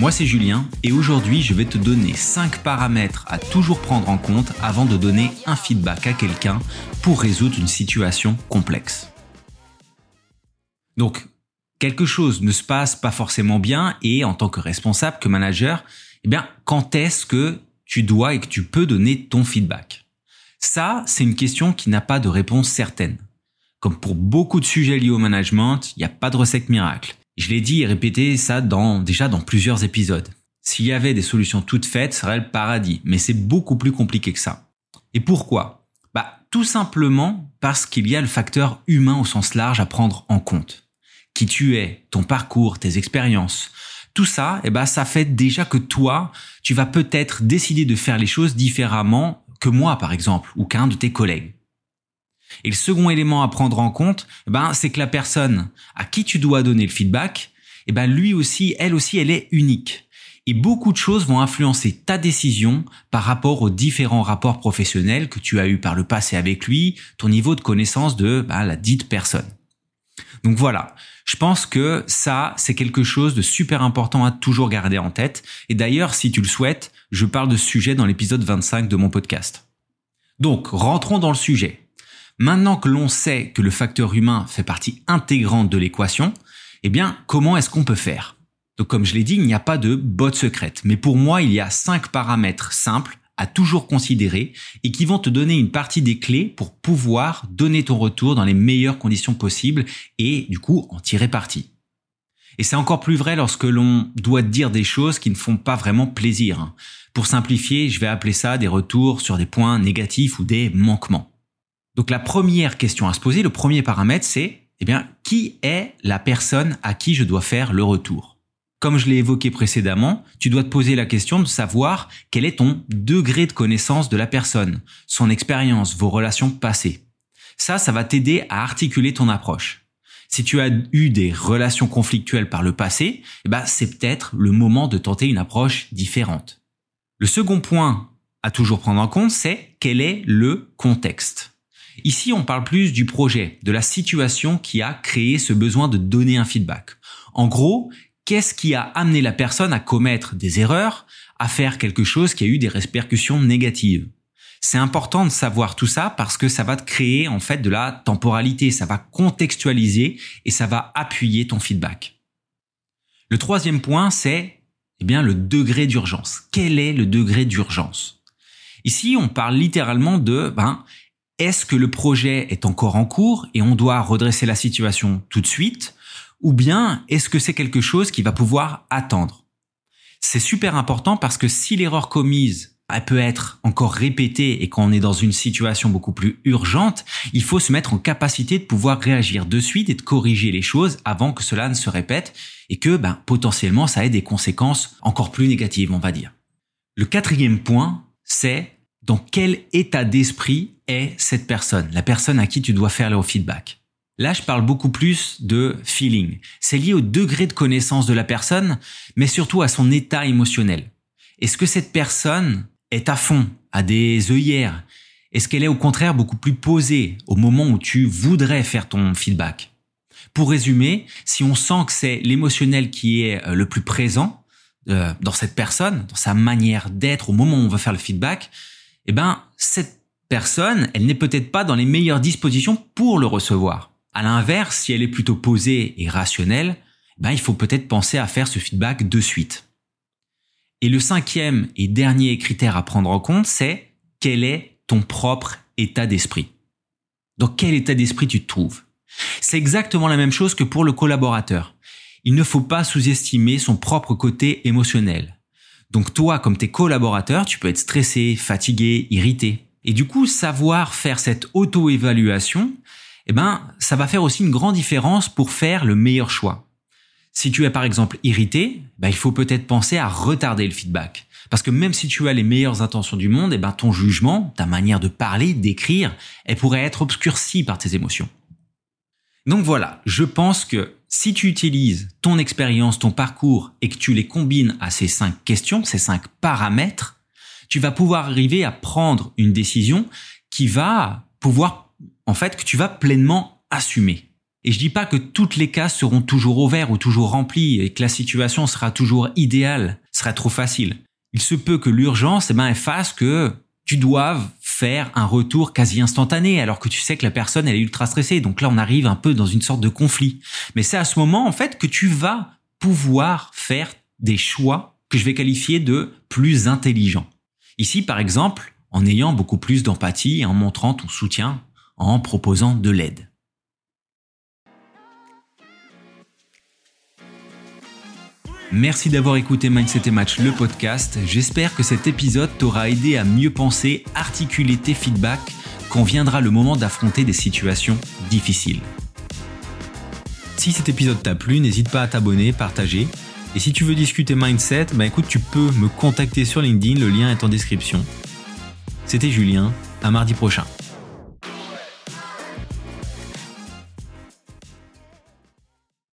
Moi c'est Julien et aujourd'hui je vais te donner 5 paramètres à toujours prendre en compte avant de donner un feedback à quelqu'un pour résoudre une situation complexe. Donc, quelque chose ne se passe pas forcément bien et en tant que responsable, que manager, eh bien, quand est-ce que tu dois et que tu peux donner ton feedback? Ça, c'est une question qui n'a pas de réponse certaine. Comme pour beaucoup de sujets liés au management, il n'y a pas de recette miracle. Je l'ai dit et répété ça dans, déjà dans plusieurs épisodes. S'il y avait des solutions toutes faites, ce serait le paradis. Mais c'est beaucoup plus compliqué que ça. Et pourquoi? Bah, tout simplement parce qu'il y a le facteur humain au sens large à prendre en compte. Qui tu es, ton parcours, tes expériences. Tout ça, eh ben, ça fait déjà que toi, tu vas peut-être décider de faire les choses différemment que moi, par exemple, ou qu'un de tes collègues. Et le second élément à prendre en compte, ben, c'est que la personne à qui tu dois donner le feedback, eh ben, lui aussi, elle aussi, elle est unique. Et beaucoup de choses vont influencer ta décision par rapport aux différents rapports professionnels que tu as eu par le passé avec lui, ton niveau de connaissance de ben, la dite personne. Donc voilà, je pense que ça, c'est quelque chose de super important à toujours garder en tête. Et d'ailleurs, si tu le souhaites, je parle de ce sujet dans l'épisode 25 de mon podcast. Donc, rentrons dans le sujet. Maintenant que l'on sait que le facteur humain fait partie intégrante de l'équation, eh bien, comment est-ce qu'on peut faire? Donc, comme je l'ai dit, il n'y a pas de botte secrète. Mais pour moi, il y a cinq paramètres simples à toujours considérer et qui vont te donner une partie des clés pour pouvoir donner ton retour dans les meilleures conditions possibles et du coup en tirer parti. Et c'est encore plus vrai lorsque l'on doit dire des choses qui ne font pas vraiment plaisir. Pour simplifier, je vais appeler ça des retours sur des points négatifs ou des manquements. Donc la première question à se poser, le premier paramètre, c'est eh bien qui est la personne à qui je dois faire le retour? Comme je l'ai évoqué précédemment, tu dois te poser la question de savoir quel est ton degré de connaissance de la personne, son expérience, vos relations passées. Ça, ça va t'aider à articuler ton approche. Si tu as eu des relations conflictuelles par le passé, eh ben, c'est peut-être le moment de tenter une approche différente. Le second point à toujours prendre en compte, c'est quel est le contexte? Ici, on parle plus du projet, de la situation qui a créé ce besoin de donner un feedback. En gros, qu'est-ce qui a amené la personne à commettre des erreurs, à faire quelque chose qui a eu des répercussions négatives? C'est important de savoir tout ça parce que ça va te créer en fait de la temporalité, ça va contextualiser et ça va appuyer ton feedback. Le troisième point, c'est eh bien le degré d'urgence. Quel est le degré d'urgence? Ici, on parle littéralement de ben, est-ce que le projet est encore en cours et on doit redresser la situation tout de suite ou bien est-ce que c'est quelque chose qui va pouvoir attendre? C'est super important parce que si l'erreur commise peut être encore répétée et qu'on est dans une situation beaucoup plus urgente, il faut se mettre en capacité de pouvoir réagir de suite et de corriger les choses avant que cela ne se répète et que ben, potentiellement ça ait des conséquences encore plus négatives, on va dire. Le quatrième point, c'est dans quel état d'esprit est cette personne, la personne à qui tu dois faire le feedback? Là, je parle beaucoup plus de feeling. C'est lié au degré de connaissance de la personne, mais surtout à son état émotionnel. Est-ce que cette personne est à fond, a des œillères? Est-ce qu'elle est au contraire beaucoup plus posée au moment où tu voudrais faire ton feedback? Pour résumer, si on sent que c'est l'émotionnel qui est euh, le plus présent euh, dans cette personne, dans sa manière d'être au moment où on va faire le feedback, eh ben, cette personne, elle n'est peut-être pas dans les meilleures dispositions pour le recevoir. À l'inverse, si elle est plutôt posée et rationnelle, eh ben, il faut peut-être penser à faire ce feedback de suite. Et le cinquième et dernier critère à prendre en compte, c'est quel est ton propre état d'esprit? Dans quel état d'esprit tu te trouves? C'est exactement la même chose que pour le collaborateur. Il ne faut pas sous-estimer son propre côté émotionnel. Donc toi, comme tes collaborateurs, tu peux être stressé, fatigué, irrité. Et du coup, savoir faire cette auto-évaluation, eh ben, ça va faire aussi une grande différence pour faire le meilleur choix. Si tu es par exemple irrité, ben, il faut peut-être penser à retarder le feedback. Parce que même si tu as les meilleures intentions du monde, eh ben ton jugement, ta manière de parler, d'écrire, elle pourrait être obscurcie par tes émotions. Donc voilà, je pense que si tu utilises ton expérience, ton parcours et que tu les combines à ces cinq questions, ces cinq paramètres, tu vas pouvoir arriver à prendre une décision qui va pouvoir, en fait, que tu vas pleinement assumer. Et je dis pas que toutes les cases seront toujours ouvertes ou toujours remplies et que la situation sera toujours idéale, sera trop facile. Il se peut que l'urgence, eh ben, fasse que tu doives faire un retour quasi instantané alors que tu sais que la personne elle est ultra stressée. Donc là, on arrive un peu dans une sorte de conflit. Mais c'est à ce moment, en fait, que tu vas pouvoir faire des choix que je vais qualifier de plus intelligents. Ici, par exemple, en ayant beaucoup plus d'empathie en montrant ton soutien, en proposant de l'aide. Merci d'avoir écouté Mindset et Match, le podcast. J'espère que cet épisode t'aura aidé à mieux penser, articuler tes feedbacks quand viendra le moment d'affronter des situations difficiles. Si cet épisode t'a plu, n'hésite pas à t'abonner, partager. Et si tu veux discuter mindset, bah écoute, tu peux me contacter sur LinkedIn, le lien est en description. C'était Julien, à mardi prochain.